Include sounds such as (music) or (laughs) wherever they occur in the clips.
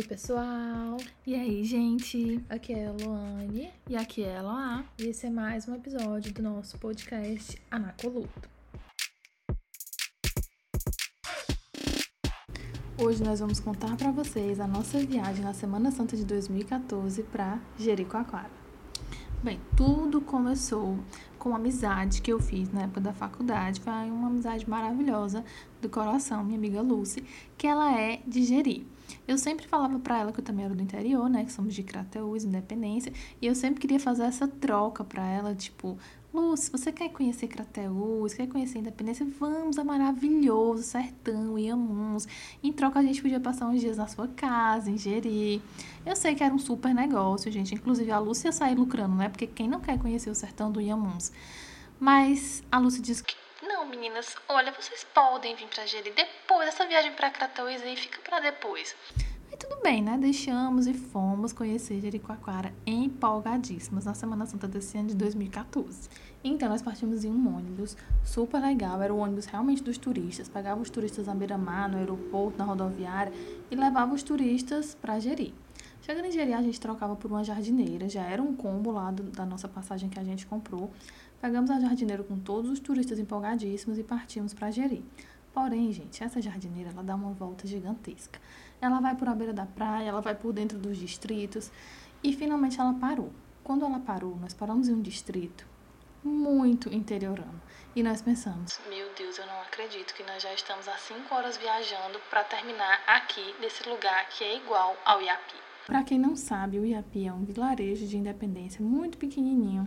Oi, pessoal! E aí, gente? Aqui é a Luane. E aqui é a Eloá. E esse é mais um episódio do nosso podcast Anacoluto. Hoje nós vamos contar para vocês a nossa viagem na Semana Santa de 2014 para Jericoacoara. Bem, tudo começou com uma amizade que eu fiz na época da faculdade. Foi uma amizade maravilhosa do coração, minha amiga Lucy, que ela é de Jeri. Eu sempre falava para ela que eu também era do interior, né, que somos de Crateús, Independência, e eu sempre queria fazer essa troca para ela, tipo, Lúcia, você quer conhecer Crateús, quer conhecer Independência? Vamos, é maravilhoso, sertão, Iamuns. Em troca, a gente podia passar uns dias na sua casa, Jeri. Eu sei que era um super negócio, gente. Inclusive, a Lúcia ia sair lucrando, né? Porque quem não quer conhecer o sertão do Iamuns? Mas a Lúcia disse que meninas, olha, vocês podem vir pra Jeri depois. Essa viagem pra Crateús aí fica para depois tudo bem, né? Deixamos e fomos conhecer Jericoacoara empolgadíssimas na Semana Santa desse ano de 2014. Então, nós partimos em um ônibus super legal, era o ônibus realmente dos turistas. Pegava os turistas na beira-mar, no aeroporto, na rodoviária e levava os turistas para Jeri. Chegando em Jeri, a gente trocava por uma jardineira, já era um combo lá do, da nossa passagem que a gente comprou. Pegamos a jardineira com todos os turistas empolgadíssimos e partimos para Jeri. Porém, gente, essa jardineira ela dá uma volta gigantesca. Ela vai por a beira da praia, ela vai por dentro dos distritos e finalmente ela parou. Quando ela parou, nós paramos em um distrito muito interiorano e nós pensamos: Meu Deus, eu não acredito que nós já estamos há cinco horas viajando para terminar aqui nesse lugar que é igual ao Iapi. Para quem não sabe, o Iapi é um vilarejo de independência muito pequenininho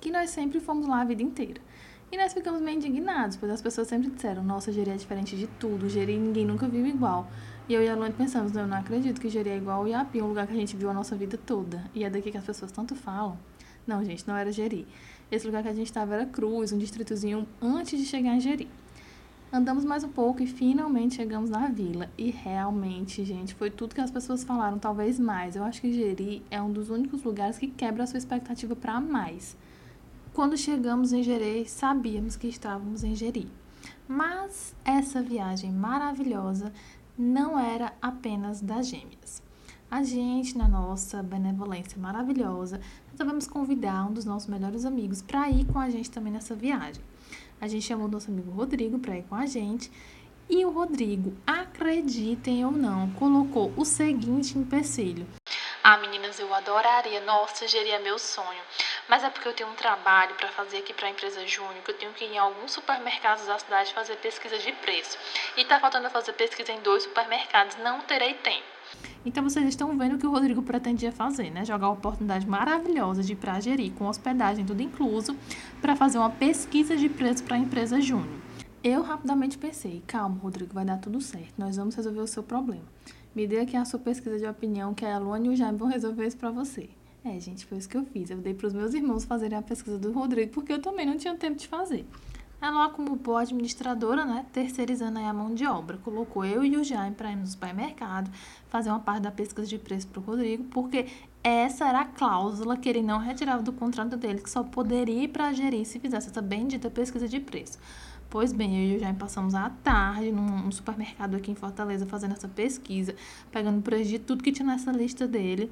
que nós sempre fomos lá a vida inteira. E nós ficamos meio indignados, pois as pessoas sempre disseram: Nossa, Jeri é diferente de tudo, Jeri ninguém nunca viu igual. E eu e a Luane pensamos: Eu não acredito que Jeri é igual ao Iapi, um lugar que a gente viu a nossa vida toda. E é daqui que as pessoas tanto falam. Não, gente, não era Jeri. Esse lugar que a gente estava era Cruz, um distritozinho antes de chegar em Jeri. Andamos mais um pouco e finalmente chegamos na vila. E realmente, gente, foi tudo que as pessoas falaram, talvez mais. Eu acho que Jeri é um dos únicos lugares que quebra a sua expectativa para mais. Quando chegamos em Jeri, sabíamos que estávamos em Jeri. Mas essa viagem maravilhosa não era apenas das gêmeas. A gente, na nossa benevolência maravilhosa, resolvemos convidar um dos nossos melhores amigos para ir com a gente também nessa viagem. A gente chamou nosso amigo Rodrigo para ir com a gente e o Rodrigo, acreditem ou não, colocou o seguinte empecilho. Ah, meninas, eu adoraria. Nossa, seria meu sonho. Mas é porque eu tenho um trabalho para fazer aqui para a empresa Júnior, que eu tenho que ir em alguns supermercados da cidade fazer pesquisa de preço. E tá faltando fazer pesquisa em dois supermercados, não terei tempo. Então vocês estão vendo o que o Rodrigo pretendia fazer, né? Jogar oportunidade maravilhosa de ir com hospedagem tudo incluso para fazer uma pesquisa de preço para a empresa Júnior. Eu rapidamente pensei, calma, Rodrigo, vai dar tudo certo. Nós vamos resolver o seu problema. Me dê aqui a sua pesquisa de opinião, que a Luane e o Jaime vão resolver isso para você. É, gente, foi isso que eu fiz. Eu dei para os meus irmãos fazerem a pesquisa do Rodrigo, porque eu também não tinha tempo de fazer. Ela, como boa administradora, né, terceirizando a mão de obra, colocou eu e o Jaime para ir no supermercado, fazer uma parte da pesquisa de preço para o Rodrigo, porque essa era a cláusula que ele não retirava do contrato dele, que só poderia ir para gerir se fizesse essa bendita pesquisa de preço. Pois bem, eu e o Jaime passamos a tarde num, supermercado aqui em Fortaleza fazendo essa pesquisa, pegando preço de tudo que tinha nessa lista dele.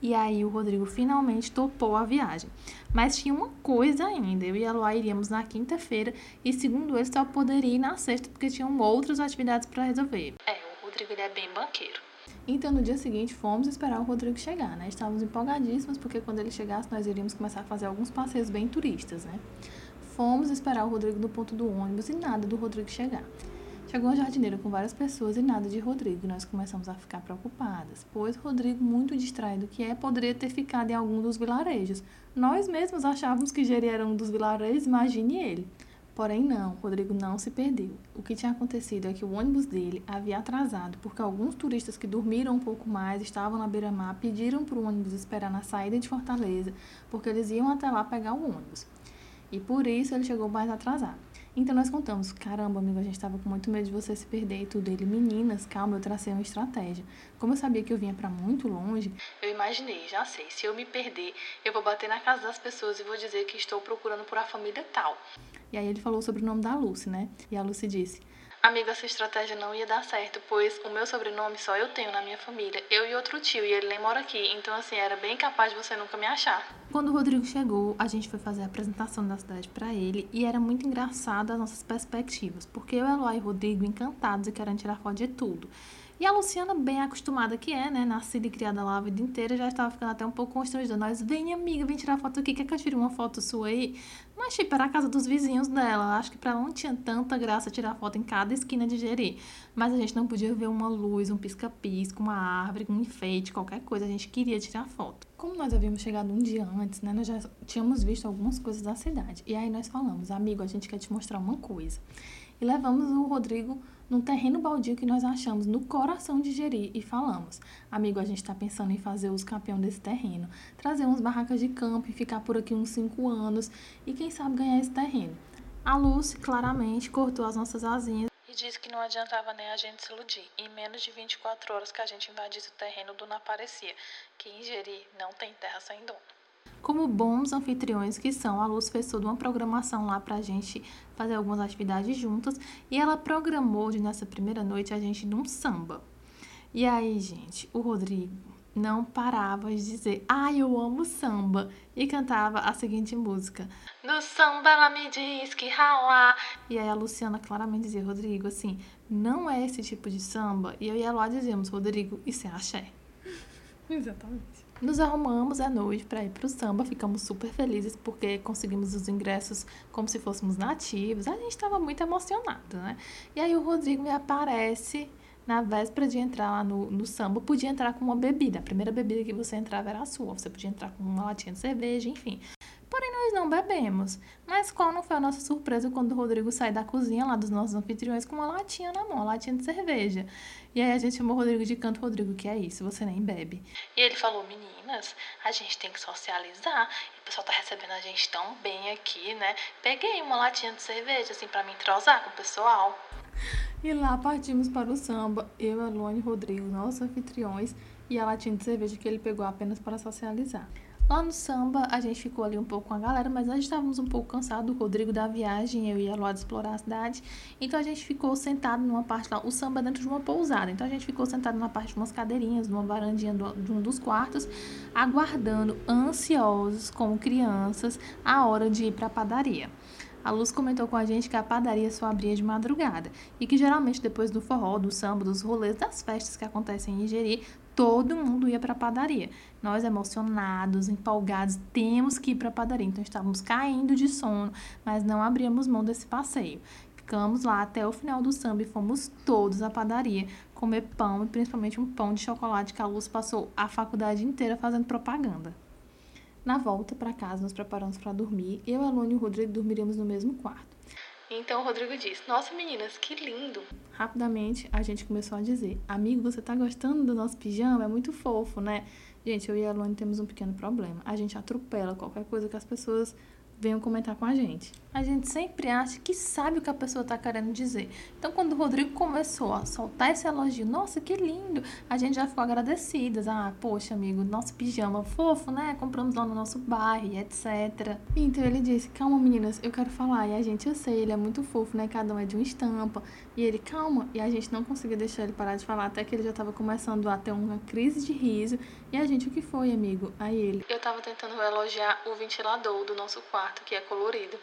E aí o Rodrigo finalmente topou a viagem. Mas tinha uma coisa ainda, eu e a Luá iríamos na quinta-feira e segundo ele só poderia ir na sexta porque tinham outras atividades para resolver. É, o Rodrigo ele é bem banqueiro. Então no dia seguinte fomos esperar o Rodrigo chegar, né? Estávamos empolgadíssimos porque quando ele chegasse nós iríamos começar a fazer alguns passeios bem turistas, né? Fomos esperar o Rodrigo no ponto do ônibus e nada do Rodrigo chegar. Chegou a jardineira com várias pessoas e nada de Rodrigo. Nós começamos a ficar preocupadas, pois Rodrigo, muito distraído que é, poderia ter ficado em algum dos vilarejos. Nós mesmos achávamos que Jeri era um dos vilarejos, imagine ele. Porém, não, Rodrigo não se perdeu. O que tinha acontecido é que o ônibus dele havia atrasado, porque alguns turistas que dormiram um pouco mais estavam na beira-mar pediram para o ônibus esperar na saída de Fortaleza, porque eles iam até lá pegar o ônibus. E por isso ele chegou mais atrasado. Então nós contamos, caramba, amigo, a gente estava com muito medo de você se perder e tudo. Ele, meninas, calma, eu tracei uma estratégia. Como eu sabia que eu vinha para muito longe, eu imaginei, já sei, se eu me perder, eu vou bater na casa das pessoas e vou dizer que estou procurando por a família tal. E aí ele falou sobre o nome da Lucy, né? E a Lucy disse: Amigo, essa estratégia não ia dar certo, pois o meu sobrenome só eu tenho na minha família. Eu e outro tio, e ele nem mora aqui. Então, assim, era bem capaz de você nunca me achar. Quando o Rodrigo chegou, a gente foi fazer a apresentação da cidade para ele e era muito engraçado as nossas perspectivas, porque eu, Eloy e Rodrigo encantados e querendo tirar foto de tudo. E a Luciana, bem acostumada que é, né? Nascida e criada lá a vida inteira, já estava ficando até um pouco constrangida. Nós, vem amiga, vem tirar foto aqui. Quer que eu tire uma foto sua aí? Mas, tipo, era a casa dos vizinhos dela. Acho que pra ela não tinha tanta graça tirar foto em cada esquina de Jeri. Mas a gente não podia ver uma luz, um pisca-pisca, uma árvore, um enfeite, qualquer coisa. A gente queria tirar foto. Como nós havíamos chegado um dia antes, né? Nós já tínhamos visto algumas coisas da cidade. E aí nós falamos, amigo, a gente quer te mostrar uma coisa. E levamos o Rodrigo num terreno baldio que nós achamos no coração de Jeri e falamos: Amigo, a gente está pensando em fazer os campeão desse terreno, trazer umas barracas de campo e ficar por aqui uns cinco anos e quem sabe ganhar esse terreno. A Lucy claramente cortou as nossas asinhas e disse que não adiantava nem a gente se iludir. Em menos de 24 horas que a gente invadisse o terreno do Naparecia, que em Jeri não tem terra sem dono. Como bons anfitriões que são, a Luz fez toda uma programação lá pra gente fazer algumas atividades juntas e ela programou de nessa primeira noite a gente num samba. E aí, gente, o Rodrigo não parava de dizer: "Ai, eu amo samba" e cantava a seguinte música: No samba ela me diz que rala. E aí a Luciana claramente dizia: "Rodrigo, assim, não é esse tipo de samba". E eu e a Eloá dizíamos: "Rodrigo, isso é axé". (laughs) Exatamente. Nos arrumamos à noite para ir para o samba, ficamos super felizes porque conseguimos os ingressos como se fôssemos nativos. A gente estava muito emocionado, né? E aí o Rodrigo me aparece na véspera de entrar lá no, no samba, podia entrar com uma bebida. A primeira bebida que você entrava era a sua. Você podia entrar com uma latinha de cerveja, enfim. Não bebemos. Mas qual não foi a nossa surpresa quando o Rodrigo sai da cozinha lá dos nossos anfitriões com uma latinha na mão, uma latinha de cerveja. E aí a gente chamou o Rodrigo de canto, Rodrigo, que é isso? Você nem bebe. E ele falou, meninas, a gente tem que socializar. O pessoal tá recebendo a gente tão bem aqui, né? Peguei uma latinha de cerveja, assim, para me entrosar com o pessoal. E lá partimos para o samba, eu, Alone e Rodrigo, nossos anfitriões, e a latinha de cerveja que ele pegou apenas para socializar. Lá no samba, a gente ficou ali um pouco com a galera, mas nós estávamos um pouco cansados. O Rodrigo da viagem, eu ia lá de explorar a cidade. Então a gente ficou sentado numa parte lá. O samba é dentro de uma pousada. Então a gente ficou sentado numa parte de umas cadeirinhas, numa varandinha do, de um dos quartos, aguardando, ansiosos, como crianças, a hora de ir para a padaria. A Luz comentou com a gente que a padaria só abria de madrugada e que geralmente depois do forró, do samba, dos rolês, das festas que acontecem em Igeri, todo mundo ia para a padaria. Nós emocionados, empolgados, temos que ir para a padaria. Então estávamos caindo de sono, mas não abríamos mão desse passeio. Ficamos lá até o final do samba e fomos todos à padaria comer pão e principalmente um pão de chocolate que a Luz passou a faculdade inteira fazendo propaganda. Na volta para casa, nos preparamos para dormir. Eu, a e o Rodrigo dormiríamos no mesmo quarto. Então o Rodrigo disse: Nossa, meninas, que lindo! Rapidamente a gente começou a dizer: Amigo, você tá gostando do nosso pijama? É muito fofo, né? Gente, eu e a Lone temos um pequeno problema. A gente atropela qualquer coisa que as pessoas venham comentar com a gente. A gente sempre acha que sabe o que a pessoa está querendo dizer. Então, quando o Rodrigo começou a soltar esse elogio, nossa, que lindo, a gente já ficou agradecidas. Ah, poxa, amigo, nosso pijama fofo, né? Compramos lá no nosso bairro, etc. Então ele disse: Calma, meninas, eu quero falar. E a gente, eu sei, ele é muito fofo, né? Cada um é de uma estampa. E ele, calma. E a gente não conseguia deixar ele parar de falar, até que ele já estava começando a ter uma crise de riso. E a gente, o que foi, amigo? Aí ele: Eu estava tentando elogiar o ventilador do nosso quarto, que é colorido.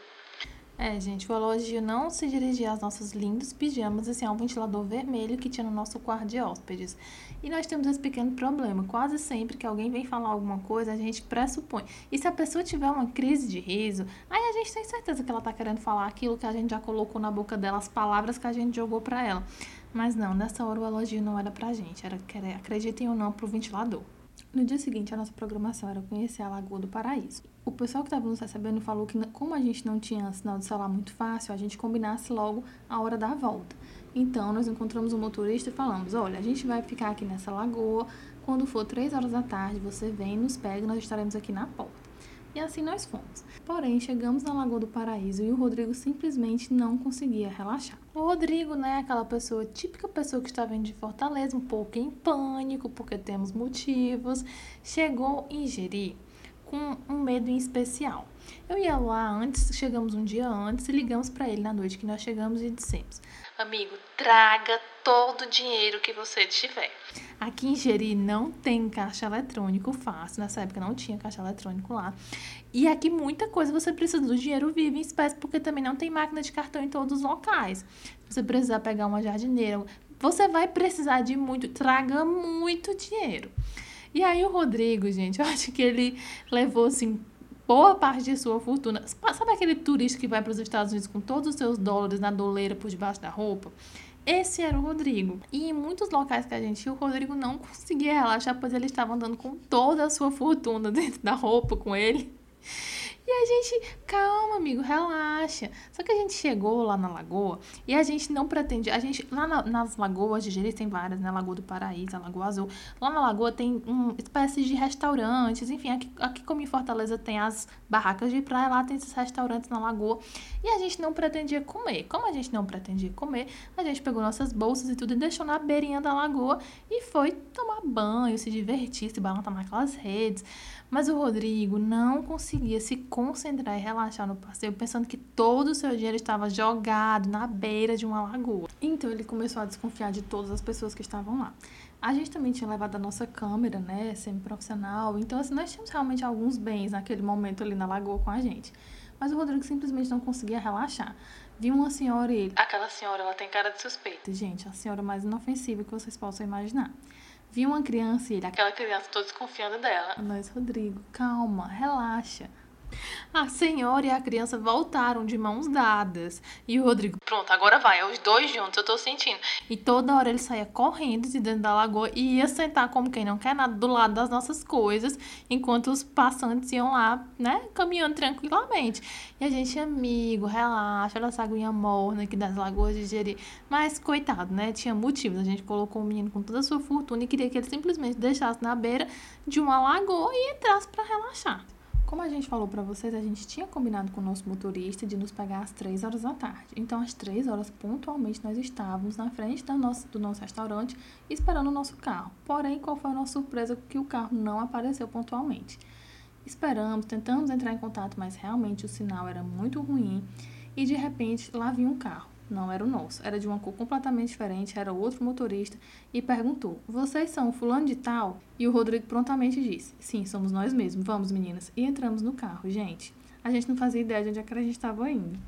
É, gente, o elogio não se dirigia aos nossos lindos pijamas, assim, ao ventilador vermelho que tinha no nosso quarto de hóspedes. E nós temos esse pequeno problema. Quase sempre que alguém vem falar alguma coisa, a gente pressupõe. E se a pessoa tiver uma crise de riso, aí a gente tem certeza que ela tá querendo falar aquilo que a gente já colocou na boca dela, as palavras que a gente jogou para ela. Mas não, nessa hora o elogio não era pra gente, era, acreditem ou não, pro ventilador. No dia seguinte, a nossa programação era conhecer a Lagoa do Paraíso. O pessoal que estava nos recebendo falou que, como a gente não tinha sinal de celular muito fácil, a gente combinasse logo a hora da volta. Então, nós encontramos um motorista e falamos: olha, a gente vai ficar aqui nessa lagoa. Quando for três horas da tarde, você vem, nos pega, nós estaremos aqui na porta. E assim nós fomos. Porém, chegamos na Lagoa do Paraíso e o Rodrigo simplesmente não conseguia relaxar. O Rodrigo, né, aquela pessoa, típica pessoa que está vindo de Fortaleza, um pouco em pânico, porque temos motivos, chegou em Jeri com um medo em especial. Eu ia lá antes, chegamos um dia antes e ligamos para ele na noite que nós chegamos e dissemos: Amigo, traga todo o dinheiro que você tiver. Aqui em Jeri não tem caixa eletrônico fácil. Nessa época não tinha caixa eletrônico lá. E aqui muita coisa você precisa do dinheiro vivo em espécie, porque também não tem máquina de cartão em todos os locais. Você precisar pegar uma jardineira, você vai precisar de muito, traga muito dinheiro. E aí o Rodrigo, gente, (laughs) eu acho que ele levou assim boa parte de sua fortuna. Sabe aquele turista que vai para os Estados Unidos com todos os seus dólares na doleira por debaixo da roupa? Esse era o Rodrigo. E em muitos locais que a gente ia, o Rodrigo não conseguia relaxar, pois ele estava andando com toda a sua fortuna (laughs) dentro da roupa com ele. E a gente, calma, amigo, relaxa. Só que a gente chegou lá na lagoa e a gente não pretende. A gente, lá na, nas lagoas de Jeri tem várias, né? Lagoa do Paraíso, a Lagoa Azul. Lá na lagoa tem um, espécies de restaurantes, enfim, aqui, aqui como em Fortaleza tem as barracas de praia, lá tem esses restaurantes na lagoa. E a gente não pretendia comer. Como a gente não pretendia comer, a gente pegou nossas bolsas e tudo e deixou na beirinha da lagoa e foi tomar banho, se divertir, se balançar naquelas redes. Mas o Rodrigo não conseguia se concentrar e relaxar no passeio, pensando que todo o seu dinheiro estava jogado na beira de uma lagoa. Então ele começou a desconfiar de todas as pessoas que estavam lá. A gente também tinha levado a nossa câmera, né, semi-profissional. Então, assim, nós tínhamos realmente alguns bens naquele momento ali na lagoa com a gente. Mas o Rodrigo simplesmente não conseguia relaxar. Viu uma senhora e ele. Aquela senhora, ela tem cara de suspeita. Gente, a senhora mais inofensiva que vocês possam imaginar. Vi uma criança e ele. Aquela criança, tô desconfiando dela. Mas, Rodrigo, calma, relaxa. A senhora e a criança voltaram de mãos dadas. E o Rodrigo. Pronto, agora vai. É os dois juntos, eu tô sentindo. E toda hora ele saía correndo de dentro da lagoa e ia sentar como quem não quer nada do lado das nossas coisas, enquanto os passantes iam lá, né, caminhando tranquilamente. E a gente, amigo, relaxa, olha essa aguinha morna aqui das lagoas de Jeri. Mas, coitado, né, tinha motivos. A gente colocou o menino com toda a sua fortuna e queria que ele simplesmente deixasse na beira de uma lagoa e entrasse para relaxar. Como a gente falou para vocês, a gente tinha combinado com o nosso motorista de nos pegar às 3 horas da tarde. Então, às 3 horas, pontualmente, nós estávamos na frente da nossa, do nosso restaurante esperando o nosso carro. Porém, qual foi a nossa surpresa? Que o carro não apareceu pontualmente. Esperamos, tentamos entrar em contato, mas realmente o sinal era muito ruim. E de repente, lá vinha um carro. Não era o nosso, era de uma cor completamente diferente, era outro motorista e perguntou: Vocês são fulano de tal? E o Rodrigo prontamente disse: Sim, somos nós mesmos, vamos meninas. E entramos no carro, gente. A gente não fazia ideia de onde é que a gente estava indo.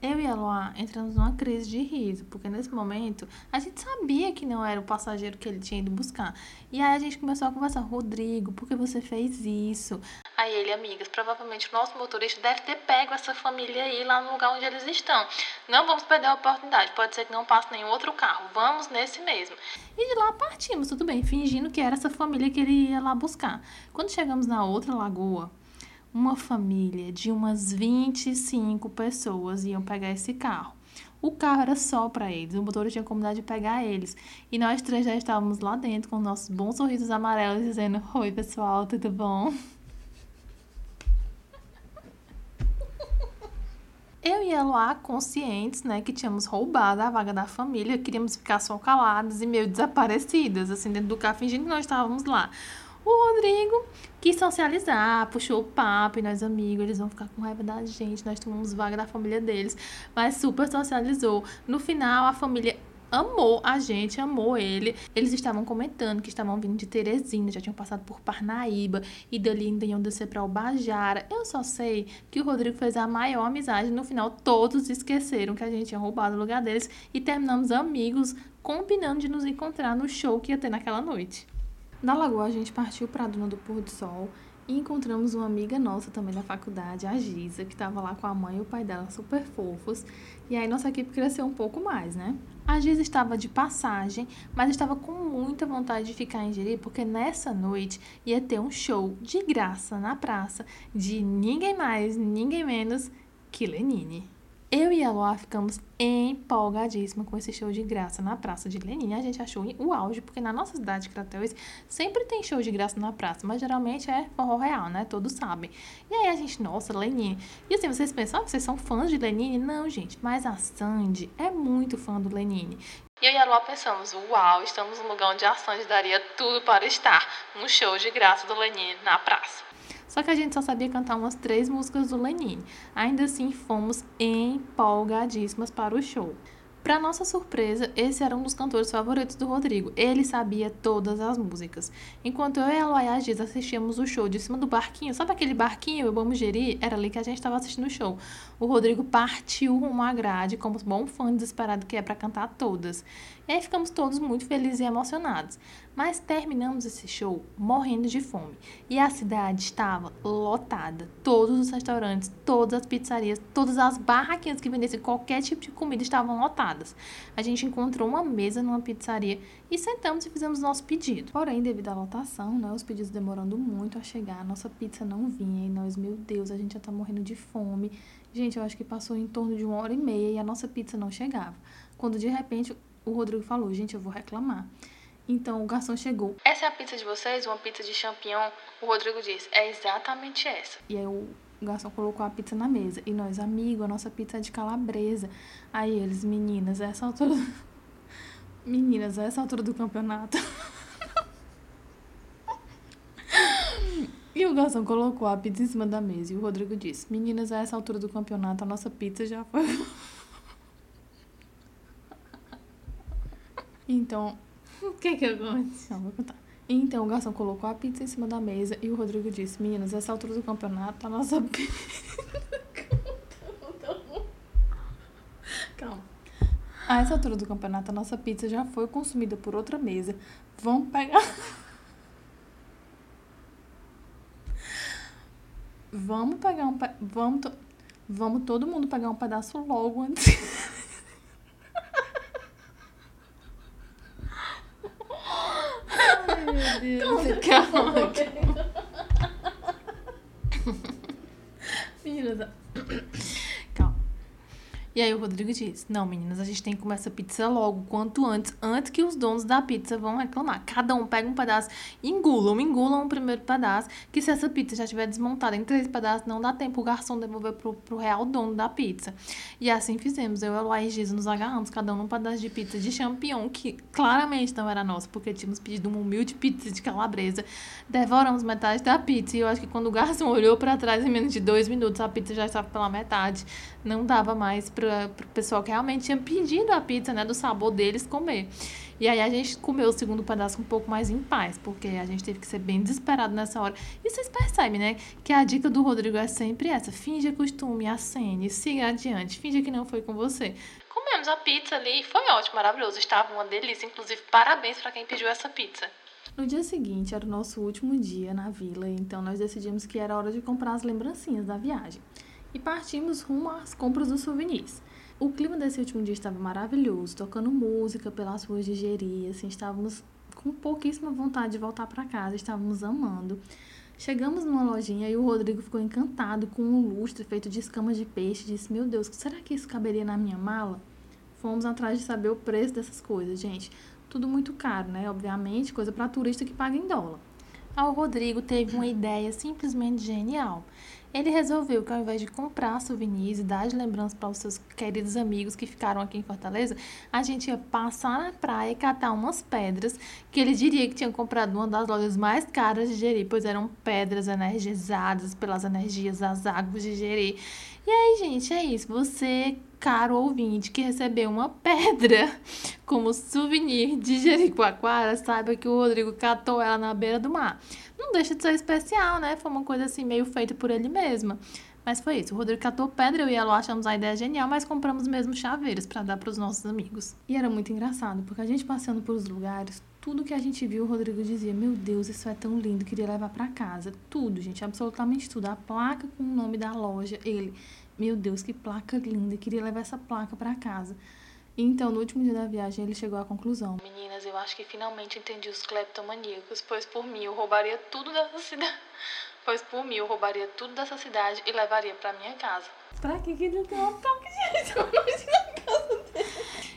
Eu e a Loa entramos numa crise de riso, porque nesse momento a gente sabia que não era o passageiro que ele tinha ido buscar. E aí a gente começou a conversar, Rodrigo, por que você fez isso? Aí ele, amigas, provavelmente o nosso motorista deve ter pego essa família aí lá no lugar onde eles estão. Não vamos perder a oportunidade, pode ser que não passe nenhum outro carro, vamos nesse mesmo. E de lá partimos, tudo bem, fingindo que era essa família que ele ia lá buscar. Quando chegamos na outra lagoa, uma família de umas 25 pessoas iam pegar esse carro. O carro era só para eles, o motorista tinha combinado de pegar eles. E nós três já estávamos lá dentro com nossos bons sorrisos amarelos, dizendo: Oi, pessoal, tudo bom? (laughs) Eu e a Luá, conscientes, né, que tínhamos roubado a vaga da família, queríamos ficar só caladas e meio desaparecidas, assim, dentro do carro, fingindo que nós estávamos lá. O Rodrigo quis socializar, puxou o papo, e nós amigos, eles vão ficar com raiva da gente, nós tomamos vaga da família deles, mas super socializou. No final, a família amou a gente, amou ele. Eles estavam comentando que estavam vindo de Teresina, já tinham passado por Parnaíba e dali ainda iam descer para Albajara. Eu só sei que o Rodrigo fez a maior amizade. No final, todos esqueceram que a gente tinha roubado o lugar deles e terminamos amigos, combinando de nos encontrar no show que ia ter naquela noite. Da Lagoa, a gente partiu para a Duna do Pôr do Sol e encontramos uma amiga nossa também da faculdade, a Giza, que estava lá com a mãe e o pai dela super fofos. E aí nossa equipe cresceu um pouco mais, né? A Giza estava de passagem, mas estava com muita vontade de ficar em Jeri, porque nessa noite ia ter um show de graça na praça de ninguém mais, ninguém menos que Lenine. Eu e a Loa ficamos empolgadíssima com esse show de graça na Praça de Lenin. A gente achou o auge, porque na nossa cidade, Crateus, sempre tem show de graça na praça, mas geralmente é forró real, né? Todos sabem. E aí a gente, nossa, Lenin. E assim, vocês pensam, ah, vocês são fãs de Lenin? Não, gente, mas a Sandy é muito fã do Lenin. E eu e a Lua pensamos, uau, estamos num lugar onde a Sandy daria tudo para estar. Um show de graça do Lenin na praça. Só que a gente só sabia cantar umas três músicas do Lenine. Ainda assim, fomos empolgadíssimas para o show. Para nossa surpresa, esse era um dos cantores favoritos do Rodrigo. Ele sabia todas as músicas. Enquanto eu e a Loya Giz assistíamos o show de cima do barquinho, sabe aquele barquinho, eu vamos gerir? Era ali que a gente estava assistindo o show. O Rodrigo partiu à grade, como bom fã desesperado que é para cantar todas. E aí ficamos todos muito felizes e emocionados. Mas terminamos esse show morrendo de fome. E a cidade estava lotada. Todos os restaurantes, todas as pizzarias, todas as barraquinhas que vendessem qualquer tipo de comida estavam lotadas. A gente encontrou uma mesa numa pizzaria e sentamos e fizemos nosso pedido. Porém, devido à lotação, né, os pedidos demorando muito a chegar, a nossa pizza não vinha e nós, meu Deus, a gente já tá morrendo de fome. Gente, eu acho que passou em torno de uma hora e meia e a nossa pizza não chegava. Quando de repente o Rodrigo falou: gente, eu vou reclamar. Então o garçom chegou. Essa é a pizza de vocês? Uma pizza de champignon? O Rodrigo disse: é exatamente essa. E aí o garçom colocou a pizza na mesa. E nós, amigo, a nossa pizza é de calabresa. Aí eles, meninas, essa altura. (laughs) Meninas, essa altura do campeonato. (laughs) E o garçom colocou a pizza em cima da mesa. E o Rodrigo disse: Meninas, a essa altura do campeonato, a nossa pizza já foi. (laughs) Então, (laughs) o que que aconteceu? Não, vou contar. Então, o garçom colocou a pizza em cima da mesa e o Rodrigo disse: Meninas, essa altura do campeonato, a nossa (laughs) pizza. (laughs) Calma. A essa altura do campeonato, a nossa pizza já foi consumida por outra mesa. Vamos pegar. Vamos pegar um. Pe... Vamos, to... Vamos todo mundo pegar um pedaço logo antes. Deus. Calma, calma. Meninas, e aí o Rodrigo disse: Não, meninas, a gente tem que comer essa pizza logo, quanto antes, antes que os donos da pizza vão reclamar. Cada um pega um pedaço, engulam, engulam o primeiro pedaço, que se essa pizza já estiver desmontada em três pedaços, não dá tempo o garçom devolver pro, pro real dono da pizza. E assim fizemos. Eu e o Giz nos agarramos, cada um um pedaço de pizza de champignon, que claramente não era nossa, porque tínhamos pedido uma humilde pizza de calabresa. Devoramos metade da pizza e eu acho que quando o garçom (laughs) olhou para trás em menos de dois minutos, a pizza já estava pela metade. Não dava mais pra para o pessoal que realmente tinha pedido a pizza, né, do sabor deles comer. E aí a gente comeu o segundo pedaço um pouco mais em paz, porque a gente teve que ser bem desesperado nessa hora. E vocês percebem, né, que a dica do Rodrigo é sempre essa: finja costume, acene, siga adiante, finja que não foi com você. Comemos a pizza ali e foi ótimo, maravilhoso. Estava uma delícia, inclusive parabéns para quem pediu essa pizza. No dia seguinte era o nosso último dia na vila, então nós decidimos que era hora de comprar as lembrancinhas da viagem. E partimos rumo às compras dos souvenirs. O clima desse último dia estava maravilhoso, tocando música pelas ruas de Jeri, assim, estávamos com pouquíssima vontade de voltar para casa, estávamos amando. Chegamos numa lojinha e o Rodrigo ficou encantado com um lustre feito de escamas de peixe. Disse: Meu Deus, será que isso caberia na minha mala? Fomos atrás de saber o preço dessas coisas, gente. Tudo muito caro, né? Obviamente, coisa para turista que paga em dólar. O Rodrigo teve uma ideia simplesmente genial. Ele resolveu que ao invés de comprar souvenirs e dar de lembrança para os seus queridos amigos que ficaram aqui em Fortaleza, a gente ia passar na praia e catar umas pedras que ele diria que tinha comprado uma das lojas mais caras de Jeri, pois eram pedras energizadas pelas energias das águas de Jeri. E aí, gente, é isso. Você, caro ouvinte, que recebeu uma pedra como souvenir de Jericoacoara, saiba que o Rodrigo catou ela na beira do mar não deixa de ser especial, né? Foi uma coisa assim meio feita por ele mesma. Mas foi isso. O Rodrigo catou pedra, eu e a achamos a ideia genial, mas compramos mesmo chaveiros para dar para os nossos amigos. E era muito engraçado, porque a gente passando por os lugares, tudo que a gente viu, o Rodrigo dizia: Meu Deus, isso é tão lindo, queria levar para casa. Tudo, gente, absolutamente tudo. A placa com o nome da loja, ele: Meu Deus, que placa linda, queria levar essa placa para casa. Então, no último dia da viagem, ele chegou à conclusão: Meninas, eu acho que finalmente entendi os cleptomaníacos, pois por mim eu roubaria tudo dessa cidade. (laughs) Pois por mim eu roubaria tudo dessa cidade e levaria para minha casa. Pra que que ele tem uma placa de restaurante (laughs) na casa dele?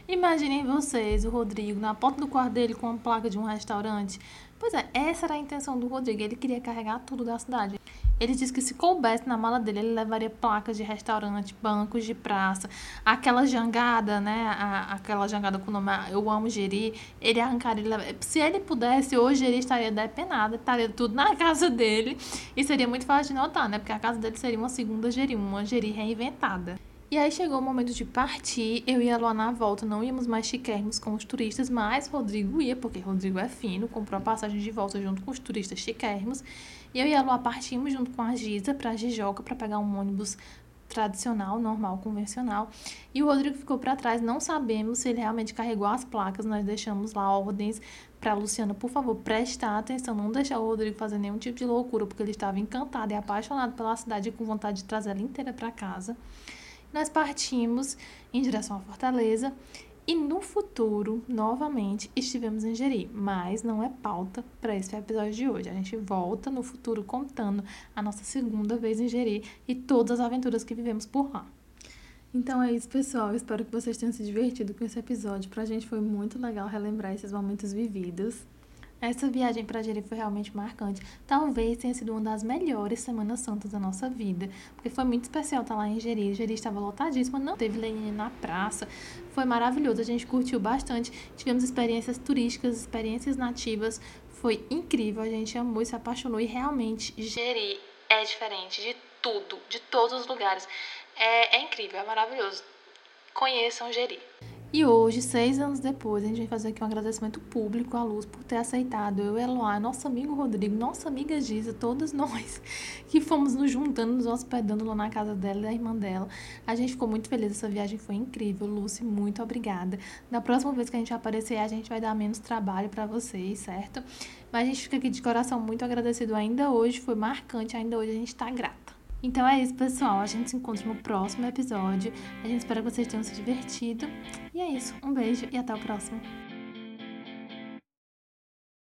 Imaginem vocês, o Rodrigo, na porta do quarto dele com uma placa de um restaurante. Pois é, essa era a intenção do Rodrigo. Ele queria carregar tudo da cidade. Ele disse que se coubesse na mala dele, ele levaria placas de restaurante, bancos de praça, aquela jangada, né? A, aquela jangada com o nome Eu Amo Geri. Ele arrancaria. Ele se ele pudesse, hoje ele estaria depenado, estaria tudo na casa dele. E seria muito fácil de notar, né? Porque a casa dele seria uma segunda Geri, uma Geri reinventada. E aí chegou o momento de partir, eu e a Luana na volta, não íamos mais chiquérrimos com os turistas, mas Rodrigo ia, porque Rodrigo é fino, comprou a passagem de volta junto com os turistas chiquérrimos. E eu e a Luana partimos junto com a Giza para Jijoca para pegar um ônibus tradicional, normal, convencional. E o Rodrigo ficou para trás, não sabemos se ele realmente carregou as placas, nós deixamos lá ordens para Luciana, por favor, prestar atenção, não deixar o Rodrigo fazer nenhum tipo de loucura, porque ele estava encantado e apaixonado pela cidade e com vontade de trazer ela inteira para casa. Nós partimos em direção à Fortaleza e no futuro, novamente, estivemos em Jeri, mas não é pauta para esse episódio de hoje. A gente volta no futuro contando a nossa segunda vez em Jeri e todas as aventuras que vivemos por lá. Então é isso, pessoal. Espero que vocês tenham se divertido com esse episódio. Pra gente foi muito legal relembrar esses momentos vividos. Essa viagem para Jeri foi realmente marcante. Talvez tenha sido uma das melhores Semanas Santas da nossa vida, porque foi muito especial estar lá em Jeri. Jeri estava lotadíssima, não teve lenha na praça. Foi maravilhoso, a gente curtiu bastante. Tivemos experiências turísticas, experiências nativas. Foi incrível, a gente amou se apaixonou e realmente Jeri é diferente de tudo, de todos os lugares. É, é incrível, é maravilhoso. Conheçam Jeri. E hoje, seis anos depois, a gente vai fazer aqui um agradecimento público à Luz por ter aceitado eu Eloá, nosso amigo Rodrigo, nossa amiga Giza, todos (laughs) nós que fomos nos juntando, nos hospedando lá na casa dela e da irmã dela. A gente ficou muito feliz, essa viagem foi incrível. Lucy, muito obrigada. Na próxima vez que a gente aparecer, a gente vai dar menos trabalho para vocês, certo? Mas a gente fica aqui de coração muito agradecido ainda hoje, foi marcante, ainda hoje a gente tá grata. Então é isso, pessoal. A gente se encontra no próximo episódio. A gente espera que vocês tenham se divertido. E é isso. Um beijo e até o próximo.